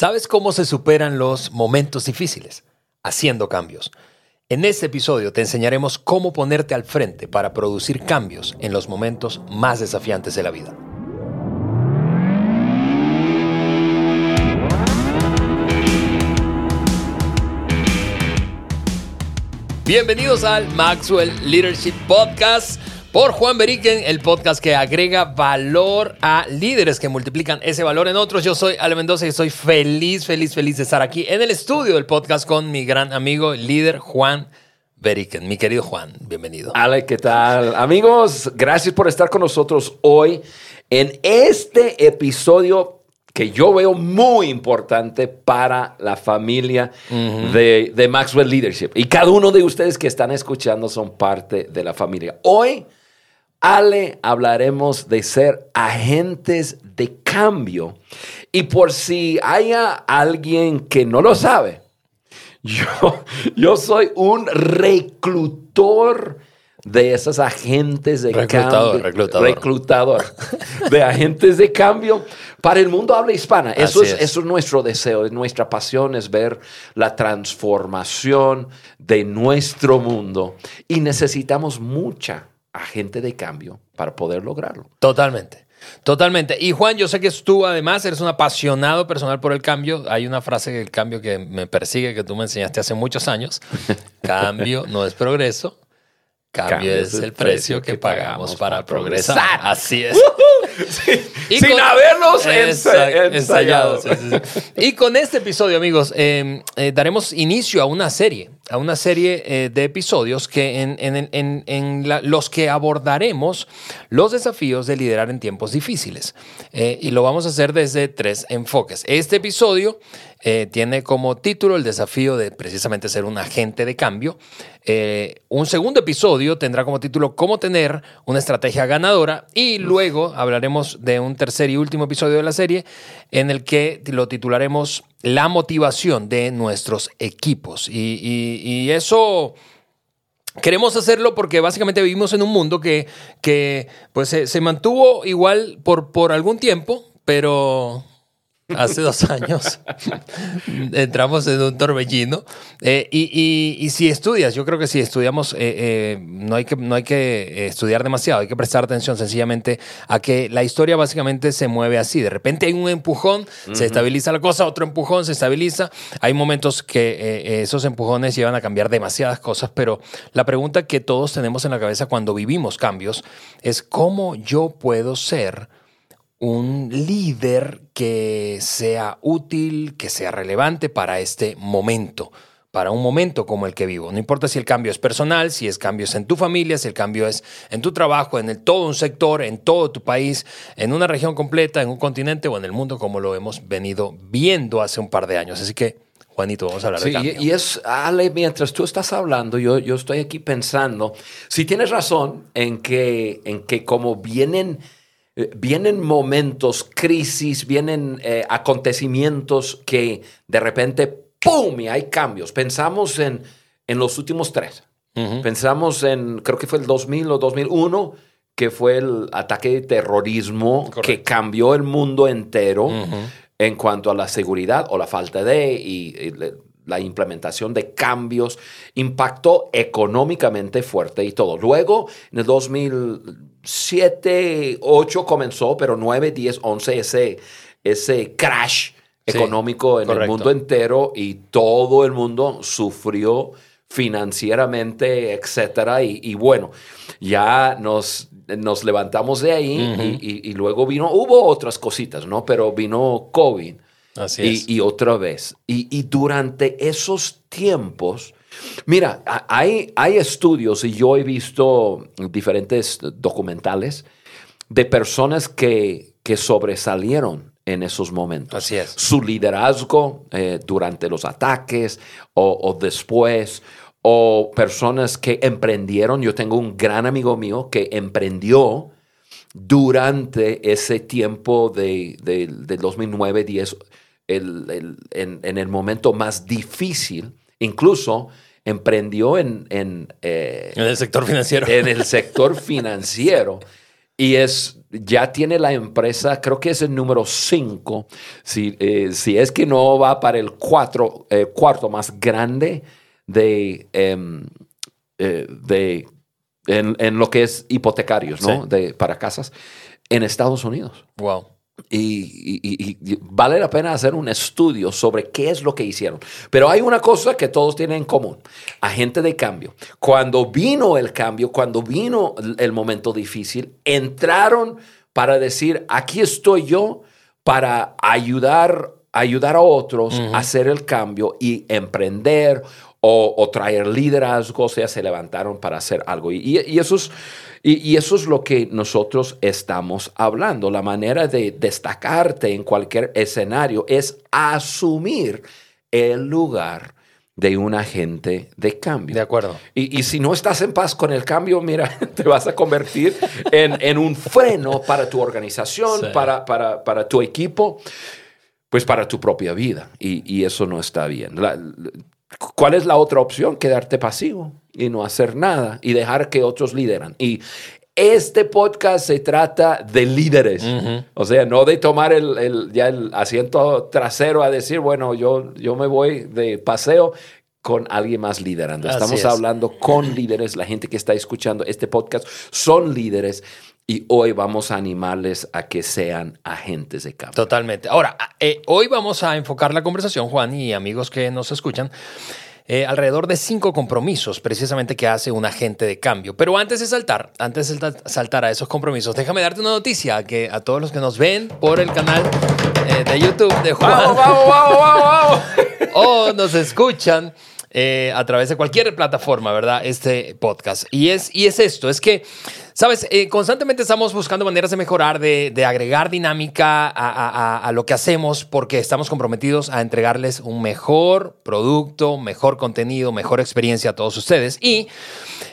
¿Sabes cómo se superan los momentos difíciles? Haciendo cambios. En este episodio te enseñaremos cómo ponerte al frente para producir cambios en los momentos más desafiantes de la vida. Bienvenidos al Maxwell Leadership Podcast por Juan Beriken, el podcast que agrega valor a líderes que multiplican ese valor en otros. Yo soy Ale Mendoza y estoy feliz, feliz, feliz de estar aquí en el estudio del podcast con mi gran amigo, líder Juan Beriken. Mi querido Juan, bienvenido. Ale, ¿qué tal? Amigos, gracias por estar con nosotros hoy en este episodio que yo veo muy importante para la familia de, de Maxwell Leadership. Y cada uno de ustedes que están escuchando son parte de la familia. Hoy Ale, hablaremos de ser agentes de cambio. Y por si haya alguien que no lo sabe, yo, yo soy un reclutor de esos agentes de reclutador, cambio. Reclutador. Reclutador. De agentes de cambio para el mundo habla hispana. Eso es, es. eso es nuestro deseo, es nuestra pasión, es ver la transformación de nuestro mundo. Y necesitamos mucha agente de cambio para poder lograrlo. Totalmente. Totalmente. Y Juan, yo sé que tú además eres un apasionado personal por el cambio. Hay una frase del cambio que me persigue que tú me enseñaste hace muchos años. Cambio no es progreso. Cambio, cambio es el precio que pagamos para progresar. progresar. Así es. Sí, y sin con, haberlos ensayado. ensayado. Sí, sí, y con este episodio, amigos, eh, eh, daremos inicio a una serie, a una serie eh, de episodios que en, los que abordaremos los desafíos de liderar en tiempos difíciles. Eh, y lo vamos a hacer desde tres enfoques. Este episodio eh, tiene como título el desafío de precisamente ser un agente de cambio. Un segundo episodio tendrá como título cómo tener una estrategia ganadora y luego hablaremos de un tercer y último episodio de la serie en el que lo titularemos la motivación de nuestros equipos. Y, eso... Queremos hacerlo porque básicamente vivimos en un mundo que, que pues, se, se mantuvo igual por, por algún tiempo, pero hace dos años entramos en un torbellino eh, y, y, y, si estudias, yo creo que si estudiamos, eh, eh, no, hay que, no hay que estudiar demasiado, hay que prestar atención sencillamente a que la historia básicamente se mueve así, de repente hay un empujón, uh -huh. se estabiliza la cosa, otro empujón, se estabiliza, hay momentos que esos empujones llevan a cambiar demasiadas cosas, pero la pregunta que todos tenemos en la cabeza cuando vivimos cambios es cómo yo puedo ser un líder que sea útil, que sea relevante para este momento, para un momento como el que vivo. No importa si el cambio es personal, si es cambios en tu familia, si el cambio es en tu trabajo, en el, todo un sector, en todo tu país, en una región completa, en un continente o en el mundo como lo hemos venido viendo hace un par de años. Así que, Juanito, vamos a hablar sí, de cambio. Y es, Ale, mientras tú estás hablando, yo, yo estoy aquí pensando, si tienes razón en que, en que como vienen vienen momentos, crisis, vienen eh, acontecimientos que de repente, ¡pum! y hay cambios. Pensamos en, en los últimos tres. Uh -huh. Pensamos en, creo que fue el 2000 o 2001, que fue el ataque de terrorismo Correcto. que cambió el mundo entero uh -huh. en cuanto a la seguridad o la falta de y, y la implementación de cambios impactó económicamente fuerte y todo. Luego, en el 2007, 8 comenzó, pero 9, 10, 11, ese, ese crash sí, económico en correcto. el mundo entero y todo el mundo sufrió financieramente, etcétera. Y, y bueno, ya nos, nos levantamos de ahí uh -huh. y, y, y, luego vino, hubo otras cositas, ¿no? Pero vino COVID. Así y, es. y, otra vez. Y, y, durante esos tiempos, mira, hay, hay estudios y yo he visto diferentes documentales de personas que, que sobresalieron en esos momentos. Así es. Su liderazgo eh, durante los ataques o, o después o personas que emprendieron. Yo tengo un gran amigo mío que emprendió durante ese tiempo de, de, de 2009-10, el, el, en, en, el momento más difícil, incluso emprendió en, en, eh, en el sector financiero. En el sector financiero. y es, ya tiene la empresa, creo que es el número 5, si, eh, si es que no va para el cuatro, eh, cuarto más grande de, em, eh, de en, en lo que es hipotecarios, ¿no? Sí. De, para casas en Estados Unidos. Wow. Y, y- y- y vale la pena hacer un estudio sobre qué es lo que hicieron. Pero hay una cosa que todos tienen en común, agente de cambio. Cuando vino el cambio, cuando vino el- momento difícil, entraron para decir, aquí estoy yo para ayudar, ayudar a otros a hacer el cambio y emprender o, o traer liderazgo, o sea, se levantaron para hacer algo. Y, y- y eso es, y, y eso es lo que nosotros estamos hablando. La manera de destacarte en cualquier escenario es asumir el lugar de un agente de cambio. De acuerdo. Y, y si no estás en paz con el cambio, mira, te vas a convertir en, en un freno para tu organización, Sí. para, para, para tu equipo, pues para tu propia vida. Y, y eso no está bien. La- ¿Cuál es la otra opción? Quedarte pasivo y no hacer nada y dejar que otros lideran. Y este podcast se trata de líderes. O sea, no de tomar el, el- ya el asiento trasero a decir, bueno, yo, yo me voy de paseo con alguien más liderando. Así Estamos es. hablando con líderes. La gente que está escuchando este podcast son líderes y hoy vamos a animarles a que sean agentes de cambio. Totalmente. Ahora, eh, hoy vamos a enfocar la conversación, Juan y amigos que nos escuchan, eh, alrededor de cinco compromisos precisamente que hace un agente de cambio. Pero antes de saltar, antes de salta- saltar a esos compromisos, déjame darte una noticia que a todos los que nos ven por el canal eh, de YouTube de Juan ¡Vamos, vamos, vamos, vamos, vamos! o nos escuchan eh, a través de cualquier plataforma, ¿verdad? Este podcast. Y es, y es esto, es que, ¿sabes? Eh, constantemente estamos buscando maneras de mejorar, de, de agregar dinámica a, a- a- a lo que hacemos porque estamos comprometidos a entregarles un mejor producto, mejor contenido, mejor experiencia a todos ustedes. Y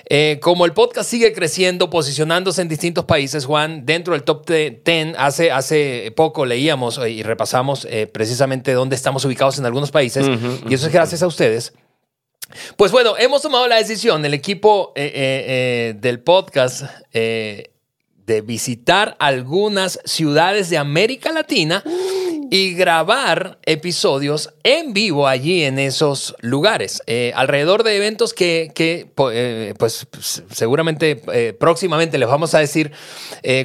eh, como el podcast sigue creciendo, posicionándose en distintos países, Juan, dentro del top 10, hace, hace poco leíamos eh, y repasamos eh, precisamente dónde estamos ubicados en algunos países, y eso es gracias a ustedes. Pues bueno, hemos tomado la decisión, el equipo eh, eh, eh, del podcast, de visitar algunas ciudades de América Latina y grabar episodios en vivo allí en esos lugares, eh, alrededor de eventos que, que, eh, pues seguramente eh, próximamente les vamos a decir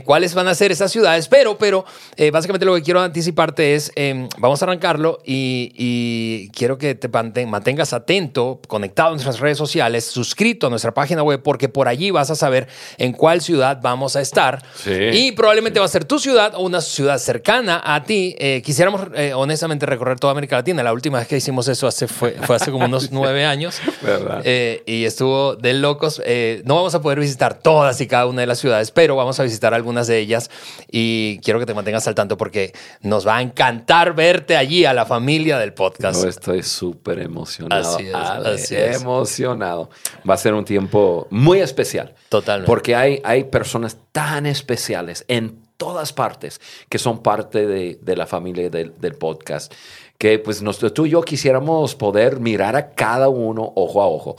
cuáles van a ser esas ciudades, pero, pero básicamente lo que quiero anticiparte es, eh, vamos a arrancarlo y, y quiero que te manten- mantengas atento, conectado a nuestras redes sociales, suscrito a nuestra página web, porque por allí vas a saber en cuál ciudad vamos a estar. Sí. Y probablemente va a ser tu ciudad o una ciudad cercana a ti. Quisiéramos eh, honestamente recorrer toda América Latina. La última vez que hicimos eso hace, fue, fue hace como unos nueve años. ¿Verdad? Eh, y estuvo de locos. Eh, no vamos a poder visitar todas y cada una de las ciudades, pero vamos a visitar algunas de ellas. Y quiero que te mantengas al tanto porque nos va a encantar verte allí a la familia del podcast. No, estoy súper emocionado. Así es, Ale, así es. Emocionado. Va a ser un tiempo muy especial. Totalmente. Porque hay, hay personas tan especiales en todas partes que son parte de, la familia del, del podcast. Que pues nosotros, tú y yo quisiéramos poder mirar a cada uno ojo a ojo.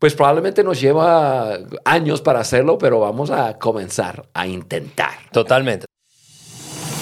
Pues probablemente nos lleva años para hacerlo, pero vamos a comenzar a intentar. Totalmente.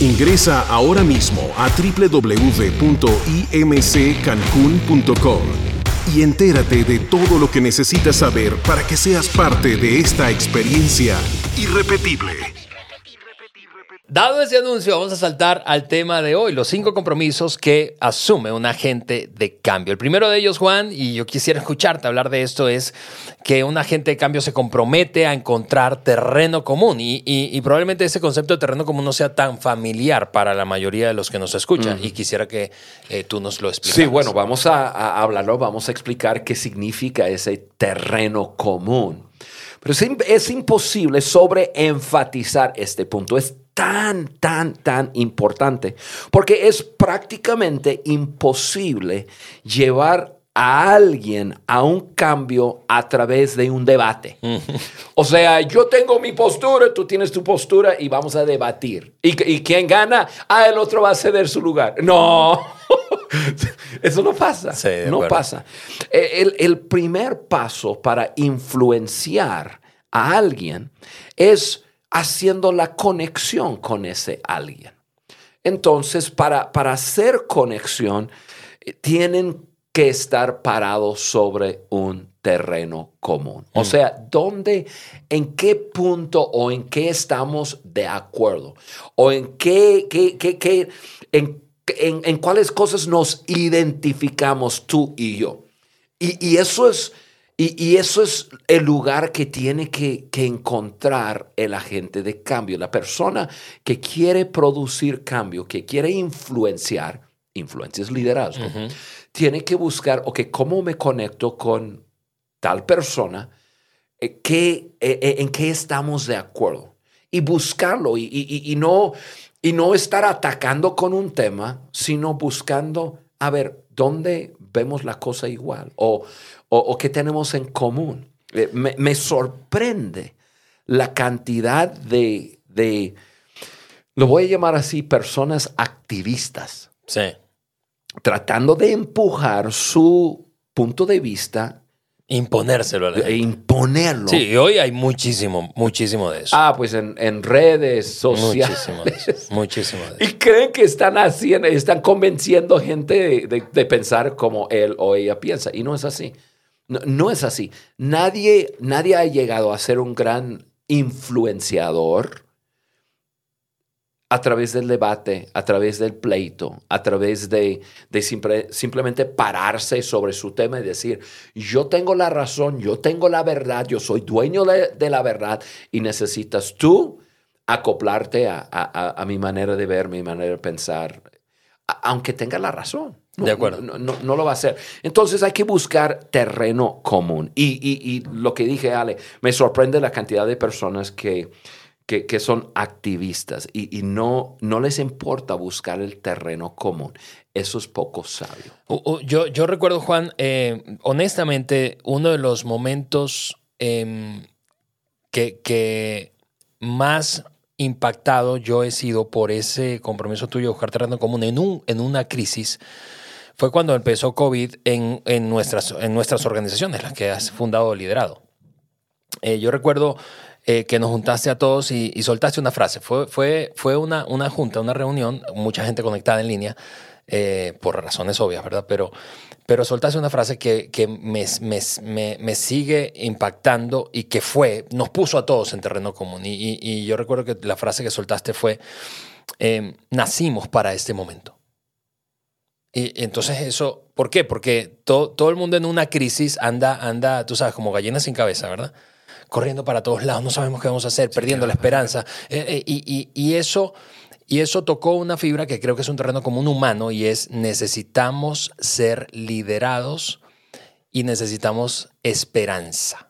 Ingresa ahora mismo a www.imccancun.com y entérate de todo lo que necesitas saber para que seas parte de esta experiencia irrepetible. Dado ese anuncio, vamos a saltar al tema de hoy, los cinco compromisos que asume un agente de cambio. El primero de ellos, Juan, y yo quisiera escucharte hablar de esto, es que un agente de cambio se compromete a encontrar terreno común y, y- y probablemente ese concepto de terreno común no sea tan familiar para la mayoría de los que nos escuchan y quisiera que eh, tú nos lo expliques. Sí, bueno, vamos a, a hablarlo, vamos a explicar qué significa ese terreno común. Pero es, es imposible sobreenfatizar este punto. Es tan, tan, tan importante, porque es prácticamente imposible llevar a alguien a un cambio a través de un debate. O sea, yo tengo mi postura, tú tienes tu postura y vamos a debatir. ¿Y, y quién gana? Ah, el otro va a ceder su lugar. No, eso no pasa. Sí, no pasa. Eh, El, el primer paso para influenciar a alguien es haciendo la conexión con ese alguien. Entonces, para, para hacer conexión, eh, tienen que estar parados sobre un terreno común. O sea, ¿dónde, en qué punto o en qué estamos de acuerdo? ¿O en qué, qué, qué, qué- en, en- en cuáles cosas nos identificamos tú y yo? Y, y eso es... Y, y eso es el lugar que tiene que, que encontrar el agente de cambio, la persona que quiere producir cambio, que quiere influenciar, influencia es liderazgo, tiene que buscar, ok, ¿cómo me conecto con tal persona? Eh, ¿qué- eh, eh, ¿En qué estamos de acuerdo? Y buscarlo y- y no, y no estar atacando con un tema, sino buscando, a ver, ¿dónde vemos la cosa igual? O, o, o qué tenemos en común. Eh, me, me sorprende la cantidad de, de, lo voy a llamar así, personas activistas Sí. tratando de empujar su punto de vista Imponérselo a la e gente. imponerlo. Sí, y hoy hay muchísimo, muchísimo de eso. Ah, pues en, en redes sociales. muchísimo de eso. Muchísimo de eso. Y creen que están haciendo, están convenciendo gente de, de- de pensar como él o ella piensa. Y no es así. No, no es así. Nadie, nadie ha llegado a ser un gran influenciador a través del debate, a través del pleito, a través de, de simple- simplemente pararse sobre su tema y decir, yo tengo la razón, yo tengo la verdad, yo soy dueño de, de la verdad y necesitas tú acoplarte a, a- mi manera de ver, mi manera de pensar, aunque tenga la razón. No, De acuerdo. No, no- no lo va a hacer. Entonces hay que buscar terreno común. Y, y- y lo que dije, Ale, me sorprende la cantidad de personas que, que, que son activistas y, y no, no les importa buscar el terreno común. Eso es poco sabio. Yo, yo recuerdo, Juan, eh, honestamente, uno de los momentos em, que, que más impactado yo he sido por ese compromiso tuyo de buscar terreno común en, un, en una crisis fue cuando empezó COVID en, en, nuestras, en nuestras organizaciones, las que has fundado o liderado. Eh, yo recuerdo eh, que nos juntaste a todos y, soltaste una frase. Fue, fue, fue una, una junta, una reunión, mucha gente conectada en línea, eh, por razones obvias, ¿verdad? Pero, pero soltaste una frase que, que me, me, me, me sigue impactando y que fue, nos puso a todos en terreno común. Y, yo recuerdo que la frase que soltaste fue, eh, nacimos para este momento. Y, y entonces eso, ¿por qué? Porque to- todo el mundo en una crisis anda, anda, tú sabes, como gallina sin cabeza, ¿verdad? Corriendo para todos lados, no sabemos qué vamos a hacer, perdiendo la esperanza. Eh, eh, y, y- y eso, y eso tocó una fibra que creo que es un terreno común humano y es necesitamos ser liderados y necesitamos esperanza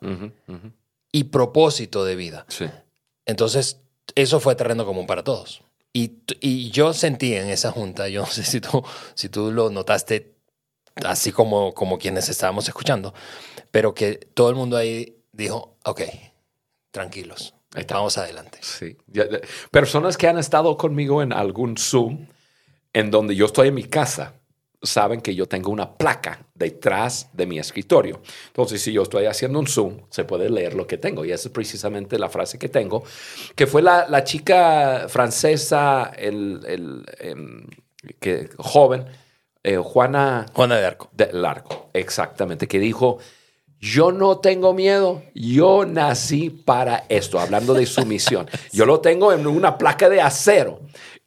y propósito de vida. Sí. Entonces, eso fue terreno común para todos. Y, y yo sentí en esa junta, yo no sé si tú, si tú lo notaste así como, como quienes estábamos escuchando, pero que todo el mundo ahí dijo, ok, tranquilos, vamos adelante. Sí. Personas que han estado conmigo en algún Zoom, en donde yo estoy en mi casa, saben que yo tengo una placa detrás de mi escritorio. Entonces, si yo estoy haciendo un Zoom, se puede leer lo que tengo. Y esa es precisamente la frase que tengo, que fue la, la chica francesa, el, el, em, que, joven, eh, Juana Juana de Arco. de Largo, exactamente, que dijo, yo no tengo miedo, yo nací para esto, hablando de su misión. Yo lo tengo en una placa de acero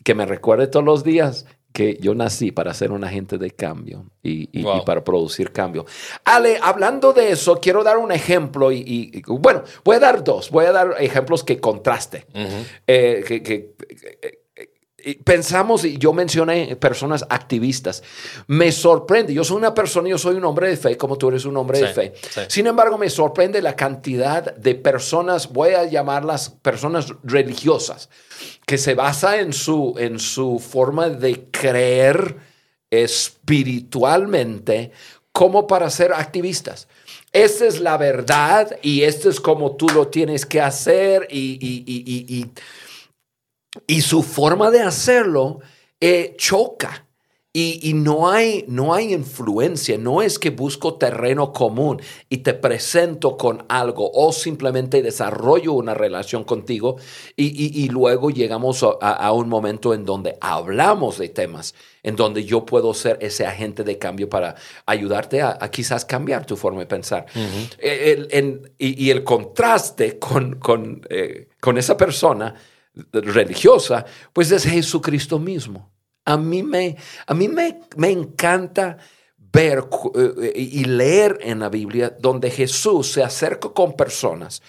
que me recuerde todos los días que yo nací para ser un agente de cambio y, y- Wow. y para producir cambio. Ale, hablando de eso, quiero dar un ejemplo y, y- bueno, voy a dar dos, voy a dar ejemplos que contraste. Eh, que, que- eh, pensamos, y yo mencioné personas activistas, me sorprende, yo soy una persona, yo soy un hombre de fe, como tú eres un hombre de Sí, fe. sí. Sin embargo, me sorprende la cantidad de personas, voy a llamarlas personas religiosas, que se basa en su, en su forma de creer espiritualmente como para ser activistas. Esta es la verdad y esto es como tú lo tienes que hacer y, y- y- y- y- su forma de hacerlo eh, choca. Y, y no, hay, no hay influencia, no es que busco terreno común y te presento con algo o simplemente desarrollo una relación contigo y, y- y luego llegamos a, un momento en donde hablamos de temas, en donde yo puedo ser ese agente de cambio para ayudarte a, a quizás cambiar tu forma de pensar. Eh, el- y el contraste con, con, eh, con esa persona religiosa, pues es Jesucristo mismo. A mí me, a mí me, me encanta ver cu- eh, y leer en la Biblia donde Jesús se acerca con personas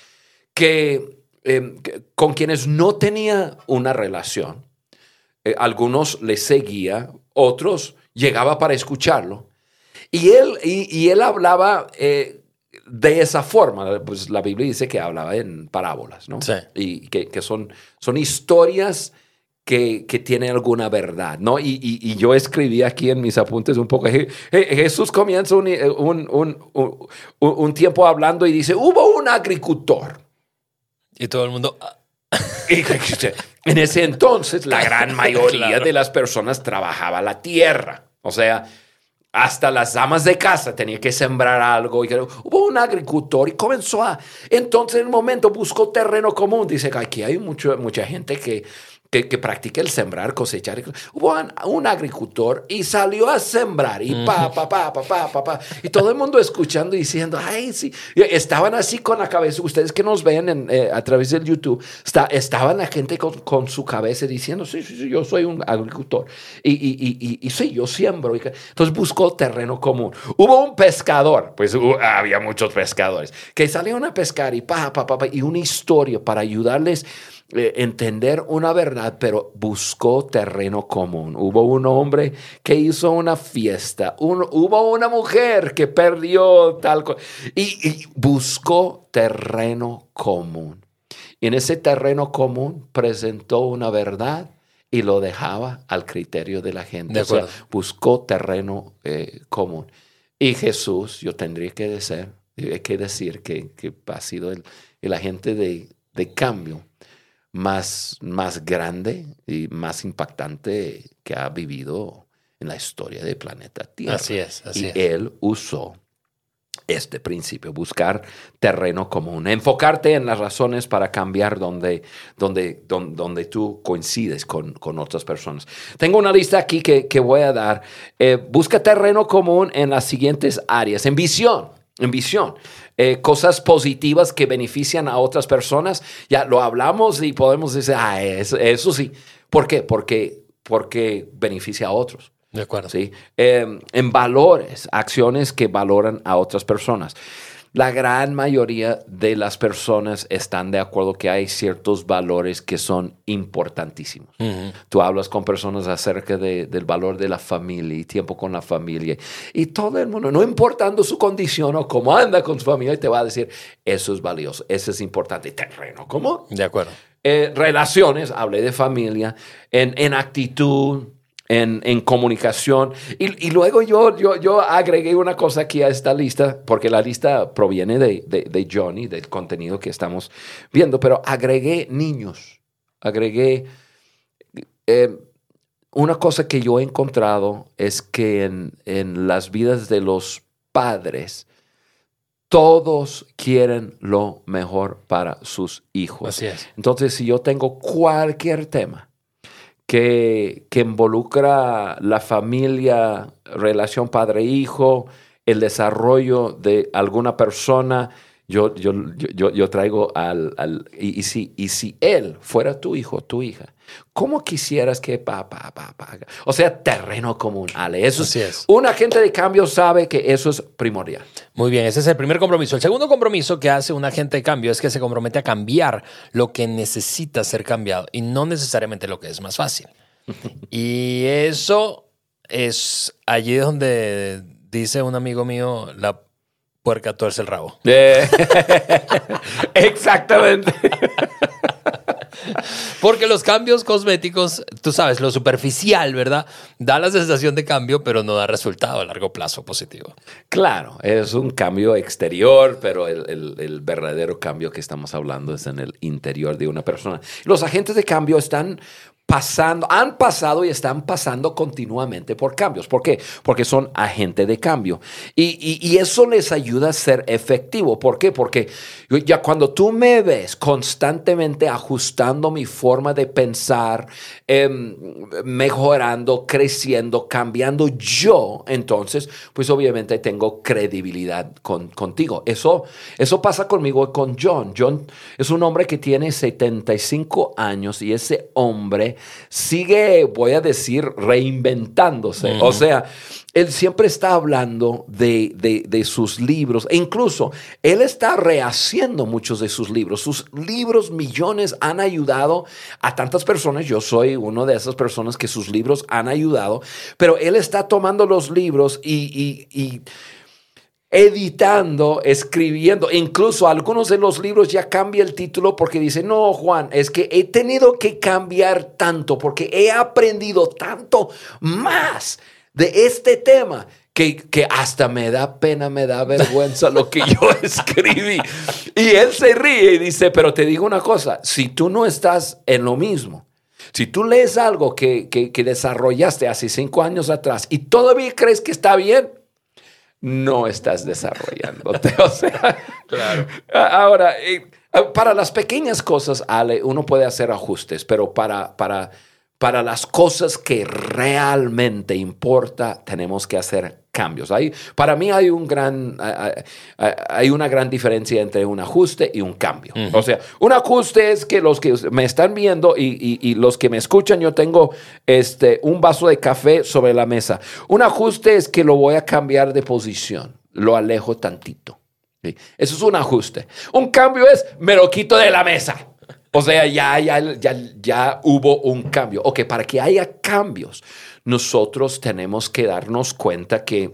que, eh, que- con quienes no tenía una relación. Eh, algunos le seguía, otros llegaba para escucharlo. Y él, y, él hablaba eh, de esa forma. Pues la Biblia dice que hablaba en parábolas, ¿no? Sí. Y que, que son, son historias que, que tienen alguna verdad, ¿no? Y, y- y yo escribí aquí en mis apuntes un poco. Je- Je- Jesús comienza un, un- un- un- tiempo hablando y dice: Hubo un agricultor. Y todo el mundo. ah, Y en ese entonces, la gran mayoría Claro. de las personas trabajaba la tierra. O sea, hasta las damas de casa tenían que sembrar algo. Y hubo un agricultor y comenzó a. Entonces, en un momento buscó terreno común. Dice que aquí hay mucho, mucha gente que, que, que practica el sembrar, cosechar. Hubo un, agricultor y salió a sembrar. Y pa, pa, pa, pa, pa, pa, pa. Y todo el mundo escuchando y diciendo, ay, sí. Estaban así con la cabeza. Ustedes que nos ven en, eh, a través del YouTube, está, estaban la gente con, con su cabeza diciendo, sí, sí, sí, yo soy un agricultor. Y, y, y, y, sí, yo siembro. Entonces buscó terreno común. Hubo un pescador, pues había muchos pescadores, que salieron a pescar y pa, pa, pa, pa, y una historia para ayudarles eh, entender una verdad, pero buscó terreno común. Hubo un hombre que hizo una fiesta, un- hubo una mujer que perdió tal cosa, y, y buscó terreno común. Y en ese terreno común presentó una verdad y lo dejaba al criterio de la gente. De O sea, buscó terreno eh, común. Y Jesús, yo tendría que decir, eh, que, decir que, que ha sido el, el agente de, de cambio más, más grande y más impactante que ha vivido en la historia del planeta Tierra. Así es, así y es. él usó este principio, buscar terreno común, enfocarte en las razones para cambiar donde, donde, donde, donde tú coincides con, con otras personas. Tengo una lista aquí que, que voy a dar. Eh, busca terreno común en las siguientes áreas. En visión, visión. Eh, cosas positivas que benefician a otras personas. Ya lo hablamos y podemos decir, ah, eso, eso sí. ¿Por qué? Porque, porque beneficia a otros. De acuerdo. ¿sí? Eh, en valores, acciones que valoran a otras personas. La gran mayoría de las personas están de acuerdo que hay ciertos valores que son importantísimos. Tú hablas con personas acerca de- del valor de la familia y tiempo con la familia. Y todo el mundo, no importando su condición o cómo anda con su familia, te va a decir, eso es valioso, eso es importante. Terreno, ¿cómo? De acuerdo. Eh, relaciones, hablé de familia, en, en actitud, en, en comunicación. Y, y luego yo, yo, yo agregué una cosa aquí a esta lista, porque la lista proviene de, de, de Johnny, del contenido que estamos viendo, pero agregué niños, agregué... eh, una cosa que yo he encontrado es que en, en las vidas de los padres, todos quieren lo mejor para sus hijos. Así es. Entonces, si yo tengo cualquier tema que, que involucra la familia, relación padre-hijo, el desarrollo de alguna persona, yo, yo, yo, yo- traigo al... al- y, y si, y si él fuera tu hijo, tu hija, ¿cómo quisieras que papá, papá? O sea, terreno común, Ale. Eso Así es. Un agente de cambio sabe que eso es primordial. Muy bien, ese es el primer compromiso. El segundo compromiso que hace un agente de cambio es que se compromete a cambiar lo que necesita ser cambiado y no necesariamente lo que es más fácil. Y eso es allí donde dice un amigo mío, la puerca tuerce el rabo. Eh, Exactamente. Porque los cambios cosméticos, tú sabes, lo superficial, ¿verdad? Da la sensación de cambio, pero no da resultado a largo plazo positivo. Claro, es un cambio exterior, pero el, el- el verdadero cambio que estamos hablando es en el interior de una persona. Los agentes de cambio están pasando, han pasado y están pasando continuamente por cambios. ¿Por qué? Porque son agentes de cambio. Y, y- eso les ayuda a ser efectivo. ¿Por qué? Porque ya cuando tú me ves constantemente ajustando mi forma de pensar, em, mejorando, creciendo, cambiando yo, entonces, pues obviamente tengo credibilidad con- contigo. Eso, eso pasa conmigo con John. John es un hombre que tiene 75 años y ese hombre sigue, voy a decir, reinventándose. O sea, él siempre está hablando de, de- de sus libros e incluso él está rehaciendo muchos de sus libros. Sus libros, millones, han ayudado a tantas personas. Yo soy uno de esas personas que sus libros han ayudado, pero él está tomando los libros y- y- y editando, escribiendo, incluso algunos de los libros ya cambia el título porque dice, no, Juan, es que he tenido que cambiar tanto porque he aprendido tanto más de este tema. Que, que hasta me da pena, me da vergüenza lo que yo escribí. Y él se ríe y dice, pero te digo una cosa, si tú no estás en lo mismo, si tú lees algo que, que, que desarrollaste hace cinco años atrás y todavía crees que está bien, no estás desarrollándote. O sea, ahora, eh, para las pequeñas cosas, Ale, uno puede hacer ajustes, pero para, para, para las cosas que realmente importa, tenemos que hacer cambios. Hay, para mí hay, un gran, hay- una gran diferencia entre un ajuste y un cambio. O sea, un ajuste es que los que me están viendo y, y- y los que me escuchan, yo tengo este, un vaso de café sobre la mesa. Un ajuste es que lo voy a cambiar de posición, lo alejo tantito. ¿sí? Eso es un ajuste. Un cambio es, me lo quito de la mesa. O sea, ya, ya, ya, ya hubo un cambio. Ok, para que haya cambios, nosotros tenemos que darnos cuenta que,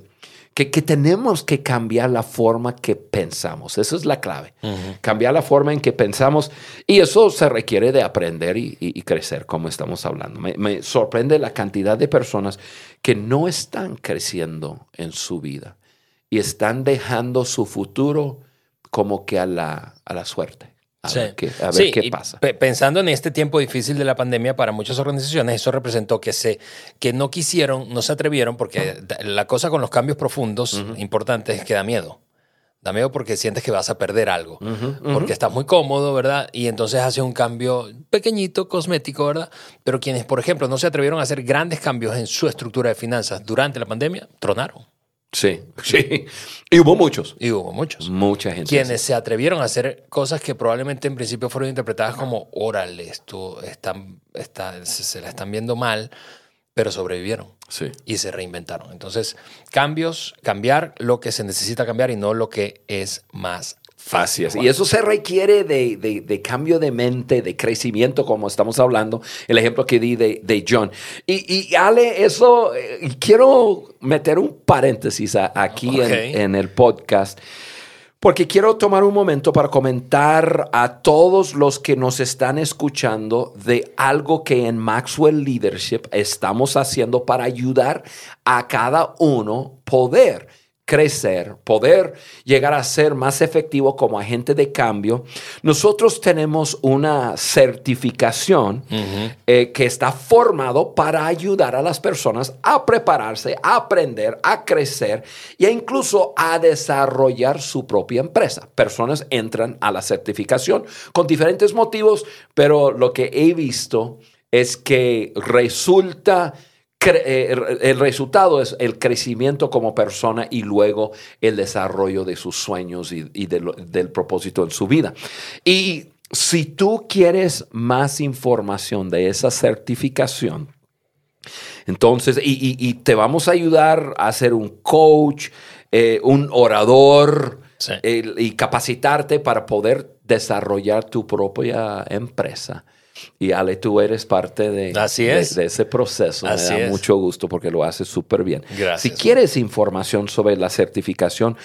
que, que tenemos que cambiar la forma que pensamos. Esa es la clave. Cambiar la forma en que pensamos. Y eso se requiere de aprender y, y- y crecer, como estamos hablando. Me, me sorprende la cantidad de personas que no están creciendo en su vida y están dejando su futuro como que a la, a la suerte. A Sí. ver qué, a ver Sí, qué y pasa. pe- Pensando en este tiempo difícil de la pandemia para muchas organizaciones, eso representó que, se, que no quisieron, no se atrevieron, porque la cosa con los cambios profundos importantes es que da miedo. Da miedo porque sientes que vas a perder algo, porque estás muy cómodo, ¿verdad? Y entonces hace un cambio pequeñito, cosmético, ¿verdad? Pero quienes, por ejemplo, no se atrevieron a hacer grandes cambios en su estructura de finanzas durante la pandemia, tronaron. Sí, sí. Y hubo muchos. Y hubo muchos. Mucha gente. Quienes se atrevieron a hacer cosas que probablemente en principio fueron interpretadas como, órale, esto están, está, se, se la están viendo mal, pero sobrevivieron Sí. y se reinventaron. Entonces, cambios, cambiar lo que se necesita cambiar y no lo que es más Es. Y eso se requiere de, de- de cambio de mente, de crecimiento, como estamos hablando, el ejemplo que di de, de John. Y, y, Ale, eso, eh, quiero meter un paréntesis a- aquí en- en, el podcast, porque quiero tomar un momento para comentar a todos los que nos están escuchando de algo que en Maxwell Leadership estamos haciendo para ayudar a cada uno poder crecer, poder llegar a ser más efectivo como agente de cambio, nosotros tenemos una certificación eh, que está formado para ayudar a las personas a prepararse, a aprender, a crecer e incluso a desarrollar su propia empresa. Personas entran a la certificación con diferentes motivos, pero lo que he visto es que resulta el resultado es el crecimiento como persona y luego el desarrollo de sus sueños y, y de lo- del propósito en su vida. Y si tú quieres más información de esa certificación, entonces, y, y- y te vamos a ayudar a ser un coach, eh, un orador Sí. el- y capacitarte para poder desarrollar tu propia empresa. Y Ale, tú eres parte de, Así de- es. de ese proceso. Así Me da es. mucho gusto porque lo haces súper bien. Gracias. Si quieres información sobre la certificación,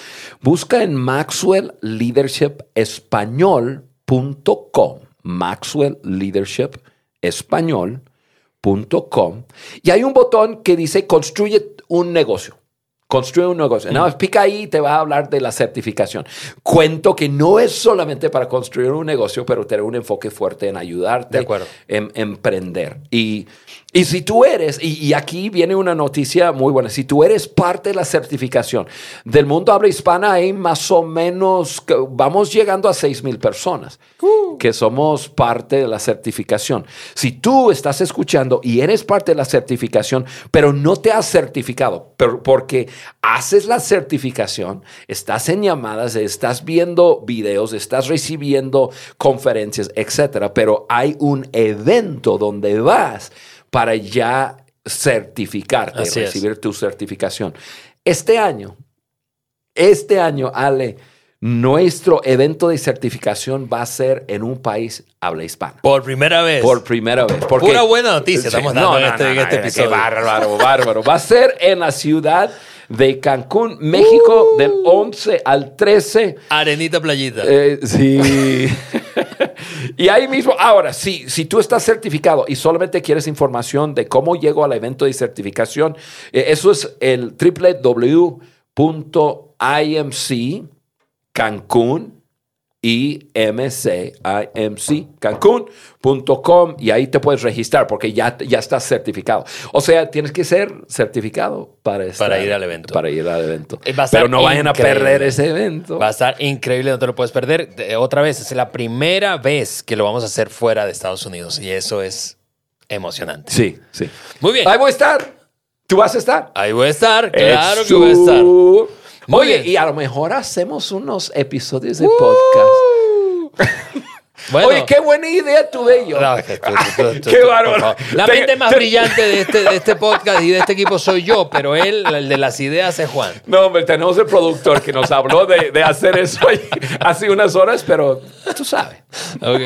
busca en Maxwell Leadership Español.com. Maxwell Leadership Español.com. Y hay un botón que dice construye un negocio. Construye un negocio. Nada más pica ahí y te va a hablar de la certificación. Cuento que no es solamente para construir un negocio, pero tener un enfoque fuerte en ayudarte en emprender. Y, y si tú eres, y, y aquí viene una noticia muy buena, si tú eres parte de la certificación del mundo habla hispana, hay más o menos, vamos llegando a 6 mil personas que somos parte de la certificación. Si tú estás escuchando y eres parte de la certificación, pero no te has certificado, pero porque haces la certificación, estás en llamadas, estás viendo videos, estás recibiendo conferencias, etcétera, pero hay un evento donde vas para ya certificarte, Así es. recibir tu certificación. Este año, este año, Ale, nuestro evento de certificación va a ser en un país habla hispana. Por primera vez. Por primera vez. Porque, Pura buena noticia estamos dando en este- en este qué episodio. bárbaro, bárbaro. Va a ser en la ciudad de Cancún, México, del 11 al 13. Arenita Playita. Eh, sí. y ahí mismo, ahora, si, si tú estás certificado y solamente quieres información de cómo llego al evento de certificación, eh, eso es el www.imc Cancún IMC, IMC, Cancún.com y ahí te puedes registrar porque ya, ya estás certificado. O sea, tienes que ser certificado para, estar- Para ir al evento. Para ir al evento. Eh, Pero no vayan a perder ese evento. Va a estar increíble, no te lo puedes perder. De- Otra vez, es la primera vez que lo vamos a hacer fuera de Estados Unidos y eso es emocionante. Sí, sí. Muy bien. Ahí voy a estar. ¿Tú vas a estar? Ahí voy a estar, claro que voy a estar. Muy Oye, bien. y a lo mejor hacemos unos episodios de podcast. Bueno, Oye, qué buena idea. No, que tú- tú- tú- tú- Qué bárbaro. La Te- mente más te- brillante de este, de este podcast y de este equipo soy yo, pero él, el de las ideas, es Juan. No, hombre, tenemos el productor que nos habló de, de hacer eso hace unas horas, pero tú sabes. Ok.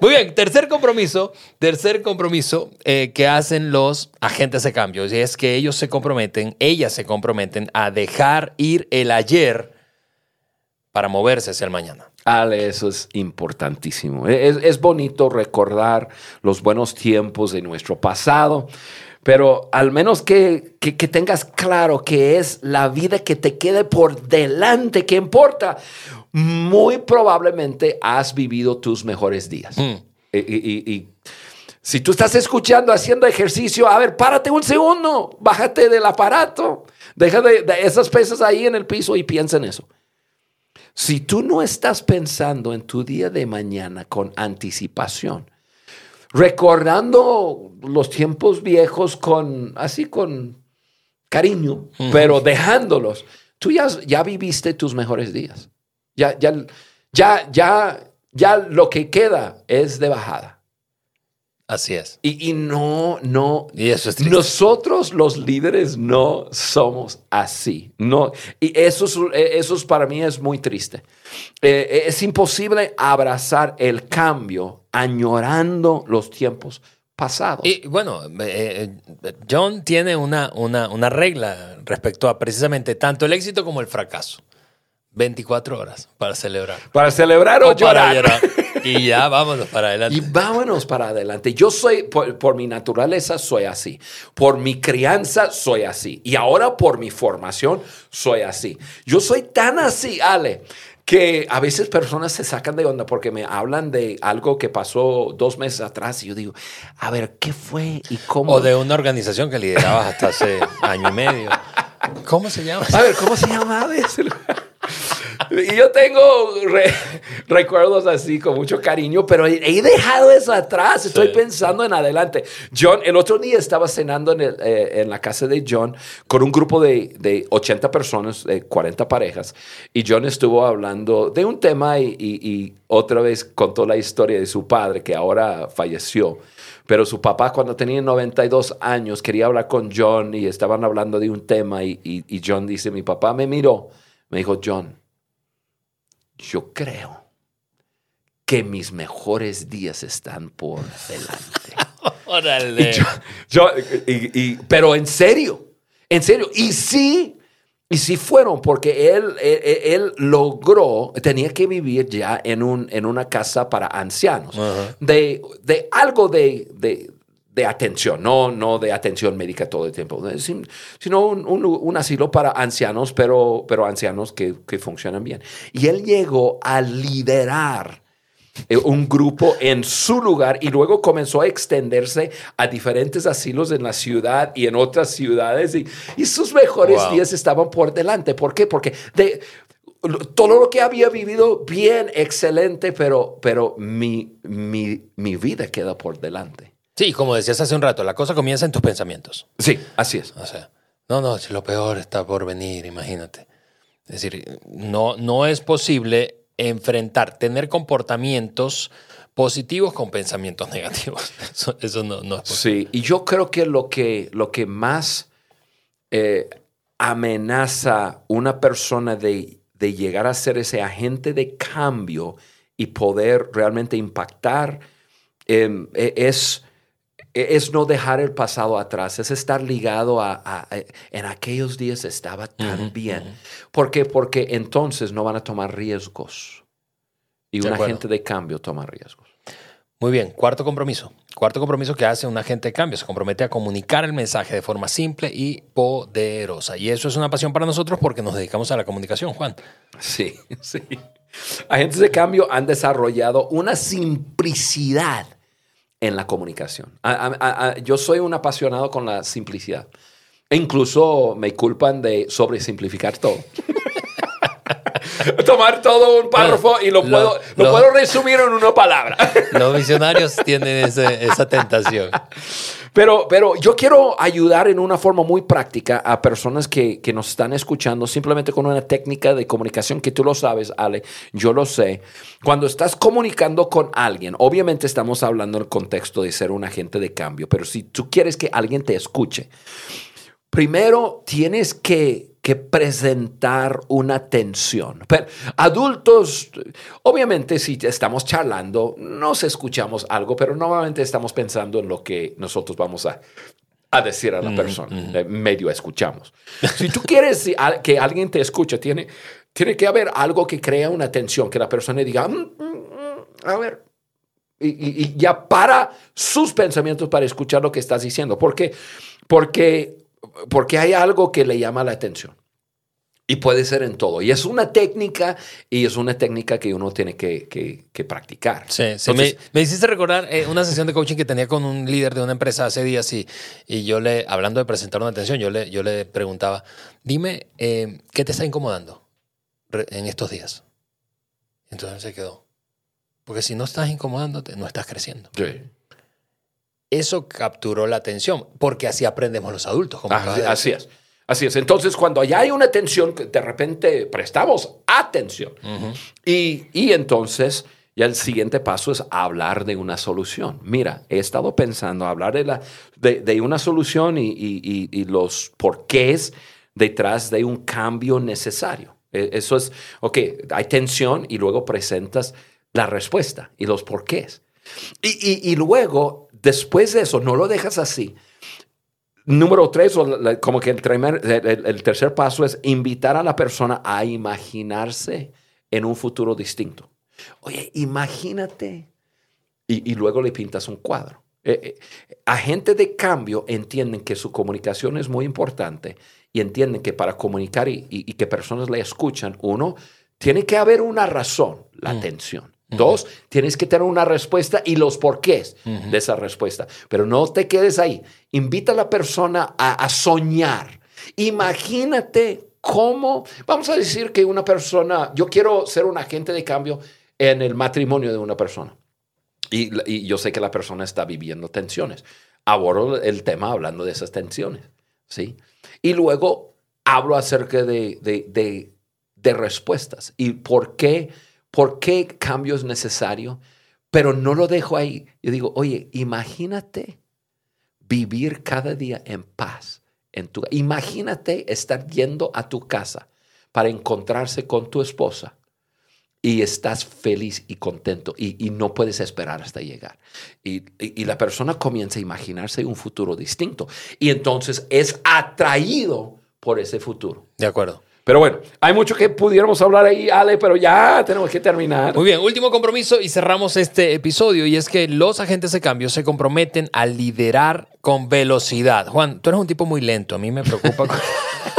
Muy bien, tercer compromiso, tercer compromiso eh, que hacen los agentes de cambio y es que ellos se comprometen, ellas se comprometen a dejar ir el ayer para moverse hacia el mañana. Ale, eso es importantísimo. Es, es bonito recordar los buenos tiempos de nuestro pasado, pero al menos que, que- que tengas claro que es la vida que te quede por delante que importa. Muy probablemente has vivido tus mejores días. Mm. Y, y- y- y si tú estás escuchando, haciendo ejercicio, a ver, párate un segundo, bájate del aparato, deja de, de esas pesas ahí en el piso y piensa en eso. Si tú no estás pensando en tu día de mañana con anticipación, recordando los tiempos viejos con así con cariño, pero dejándolos, tú ya, ya viviste tus mejores días. Ya, ya, ya, ya, ya lo que queda es de bajada. Así es. Y, y no, no. Y eso es triste. Nosotros los líderes no somos así. No, y eso, es, eso es para mí es muy triste. Eh, es imposible abrazar el cambio añorando los tiempos pasados. Y bueno, eh, eh, John tiene una, una, una regla respecto a precisamente tanto el éxito como el fracaso. 24 horas para celebrar. para celebrar o, O para llorar. Y ya vámonos para Y adelante. vámonos para adelante. Yo soy, por, por mi naturaleza, soy así. Por mi crianza, soy así. Y ahora por mi formación, soy así. Yo soy tan así, Ale, que a veces personas se sacan de onda porque me hablan de algo que pasó dos meses atrás y yo digo, a ver, ¿qué fue y cómo? O de una organización que liderabas hasta hace año y medio. ¿Cómo se llama? A ver, ¿cómo se lugar? Y yo tengo re- recuerdos así con mucho cariño, pero he, dejado eso atrás. Estoy Sí. pensando en adelante. John, el otro día estaba cenando en, el, eh, en la casa de John con un grupo de, de 80 personas, de 40 parejas. Y John estuvo hablando de un tema y, y- y otra vez contó la historia de su padre que ahora falleció. Pero su papá cuando tenía 92 años quería hablar con John y estaban hablando de un tema y, y- y John dice, mi papá me miró, me dijo, John, yo creo que mis mejores días están por delante. Órale. Y yo- yo- y- y- pero en serio, en serio. Y sí, y sí fueron, porque él, él, él logró, tenía que vivir ya en, un, en una casa para ancianos, de, de algo de, de, de atención, no, no de atención médica todo el tiempo, sin- sino un, un- un asilo para ancianos, pero, pero ancianos que, que funcionan bien. Y él llegó a liderar eh, un grupo en su lugar y luego comenzó a extenderse a diferentes asilos en la ciudad y en otras ciudades y, y sus mejores Wow. días estaban por delante. ¿Por qué? Porque de, todo lo que había vivido bien, excelente, pero, pero mi, mi, mi vida queda por delante. Sí, como decías hace un rato, la cosa comienza en tus pensamientos. Sí, así es. O sea, no, no, si lo peor está por venir, imagínate. Es decir, no, no es posible enfrentar, tener comportamientos positivos con pensamientos negativos. Eso, eso no, no es posible. Sí, y yo creo que lo que, lo que más eh, amenaza una persona de, de llegar a ser ese agente de cambio y poder realmente impactar eh, eh, es, es no dejar el pasado atrás, es estar ligado a, a- a- en aquellos días estaba tan bien. ¿Por qué? Porque entonces no van a tomar riesgos. Y un agente de cambio toma riesgos. Muy bien, cuarto compromiso. Cuarto compromiso que hace un agente de cambio. Se compromete a comunicar el mensaje de forma simple y poderosa. Y eso es una pasión para nosotros porque nos dedicamos a la comunicación, Juan. Sí, sí. Agentes de cambio han desarrollado una simplicidad en la comunicación. A- a- a- yo soy un apasionado con la simplicidad. E incluso me culpan de sobresimplificar todo. Tomar todo un párrafo y lo, Lo- puedo, lo lo- puedo resumir en una palabra. Los visionarios tienen ese- esa tentación. Pero, pero yo quiero ayudar en una forma muy práctica a personas que, que nos están escuchando simplemente con una técnica de comunicación que tú lo sabes, Ale, yo lo sé. Cuando estás comunicando con alguien, obviamente estamos hablando en el contexto de ser un agente de cambio, pero si tú quieres que alguien te escuche, primero tienes que, que presentar una tensión. Pero adultos, obviamente si estamos charlando, nos escuchamos algo, pero normalmente estamos pensando en lo que nosotros vamos a, a decir a la persona. Eh, Medio escuchamos. Si tú quieres que alguien te escuche, tiene, tiene que haber algo que crea una tensión, que la persona diga, "Mm, mm, mm, a ver, y, y- y ya para sus pensamientos para escuchar lo que estás diciendo. ¿Por qué? Porque, porque hay algo que le llama la atención. Y puede ser en todo. Y es una técnica, y es una técnica que uno tiene que, que- que practicar. Sí, sí. Entonces, me, me hiciste recordar eh, una sesión de coaching que tenía con un líder de una empresa hace días y, y yo le, hablando de presentar una atención, yo le, yo le preguntaba, dime, eh, ¿qué te está incomodando en estos días? Entonces se quedó. Porque si no estás incomodándote, no estás creciendo. sí. Eso capturó la atención, porque así aprendemos los adultos. Como Así, así es. Así es. Entonces, cuando ya hay una tensión, que de repente prestamos atención. y, y entonces, ya el siguiente paso es hablar de una solución. Mira, he estado pensando hablar de, la, de, de una solución y, y- y- los porqués detrás de un cambio necesario. E- Eso es, ok, hay tensión y luego presentas la respuesta y los porqués. Y luego, después de eso, no lo dejas así. Número tres, o la- como que el, primer- el- el tercer paso es invitar a la persona a imaginarse en un futuro distinto. Oye, imagínate. Y, y luego le pintas un cuadro. Eh, eh, agentes de cambio entienden que su comunicación es muy importante y entienden que para comunicar y, y- y que personas le escuchan, uno, tiene que haber una razón, la atención. Dos, tienes que tener una respuesta y los porqués de esa respuesta. Pero no te quedes ahí. Invita a la persona a, a soñar. Imagínate cómo, vamos a decir que una persona, yo quiero ser un agente de cambio en el matrimonio de una persona. Y, y yo sé que la persona está viviendo tensiones. Abordo el tema hablando de esas tensiones. ¿sí? Y luego hablo acerca de, de, de- de respuestas y por qué, por qué cambio es necesario, pero no lo dejo ahí. Yo digo, oye, imagínate vivir cada día en paz. En tu, imagínate estar yendo a tu casa para encontrarse con tu esposa y estás feliz y contento y, no puedes esperar hasta llegar. Y la persona comienza a imaginarse un futuro distinto y entonces es atraído por ese futuro. De acuerdo. Pero bueno, hay mucho que pudiéramos hablar ahí, Ale, pero ya tenemos que terminar. Muy bien, último compromiso y cerramos este episodio y es que los agentes de cambio se comprometen a liderar con velocidad. Juan, tú eres un tipo muy lento, a mí me preocupa.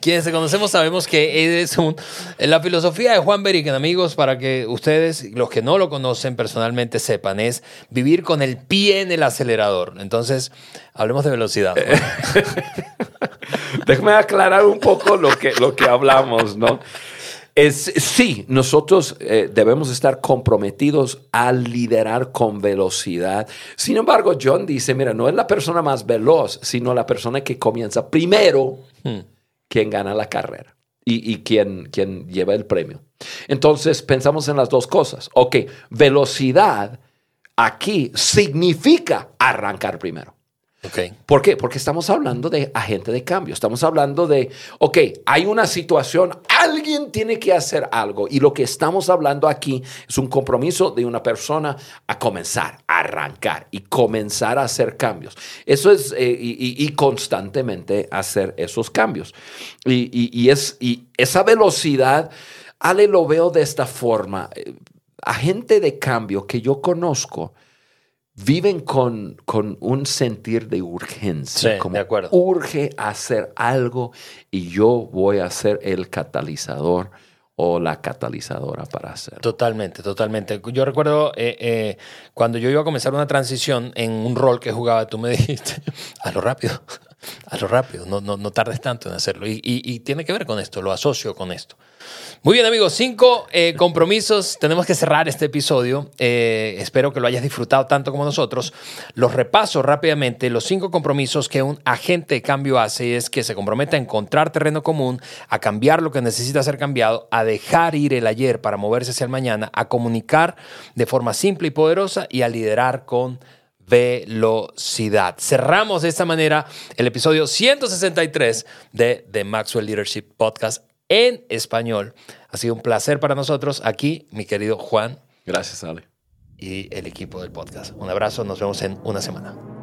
Quienes te conocemos sabemos que es un... La filosofía de Juan Beriken, amigos, para que ustedes, los que no lo conocen personalmente, sepan, es vivir con el pie en el acelerador. Entonces, hablemos de velocidad. Déjame aclarar un poco lo que, lo que hablamos, ¿no? Es, sí, nosotros eh, debemos estar comprometidos a liderar con velocidad. Sin embargo, John dice, mira, no es la persona más veloz, sino la persona que comienza primero quien gana la carrera y, y quien, quien lleva el premio. Entonces, pensamos en las dos cosas. Ok, velocidad aquí significa arrancar primero. Ok. ¿Por qué? Porque estamos hablando de agente de cambio. Estamos hablando de, ok, hay una situación, alguien tiene que hacer algo. Y lo que estamos hablando aquí es un compromiso de una persona a comenzar, a arrancar y comenzar a hacer cambios. Eso es, eh, y, y- constantemente hacer esos cambios. Y, y- y es, esa velocidad, Ale, lo veo de esta forma. Eh, Agente de cambio que yo conozco viven con, con un sentir de urgencia. Sí, como de acuerdo. Urge hacer algo y yo voy a ser el catalizador o la catalizadora para hacerlo. Totalmente, totalmente. Yo recuerdo eh, eh, cuando yo iba a comenzar una transición en un rol que jugaba, tú me dijiste, a lo rápido, a lo rápido, no, no, no tardes tanto en hacerlo. Y, y- tiene que ver con esto, lo asocio con esto. Muy bien, amigos, cinco eh, compromisos. Tenemos que cerrar este episodio. Eh, espero que lo hayas disfrutado tanto como nosotros. Los repaso rápidamente. Los cinco compromisos que un agente de cambio hace es que se compromete a encontrar terreno común, a cambiar lo que necesita ser cambiado, a dejar ir el ayer para moverse hacia el mañana, a comunicar de forma simple y poderosa y a liderar con velocidad. Cerramos de esta manera el episodio 163 de The Maxwell Leadership Podcast en español. Ha sido un placer para nosotros aquí, mi querido Juan Gracias, Ale. y el equipo del podcast. Un abrazo, nos vemos en una semana.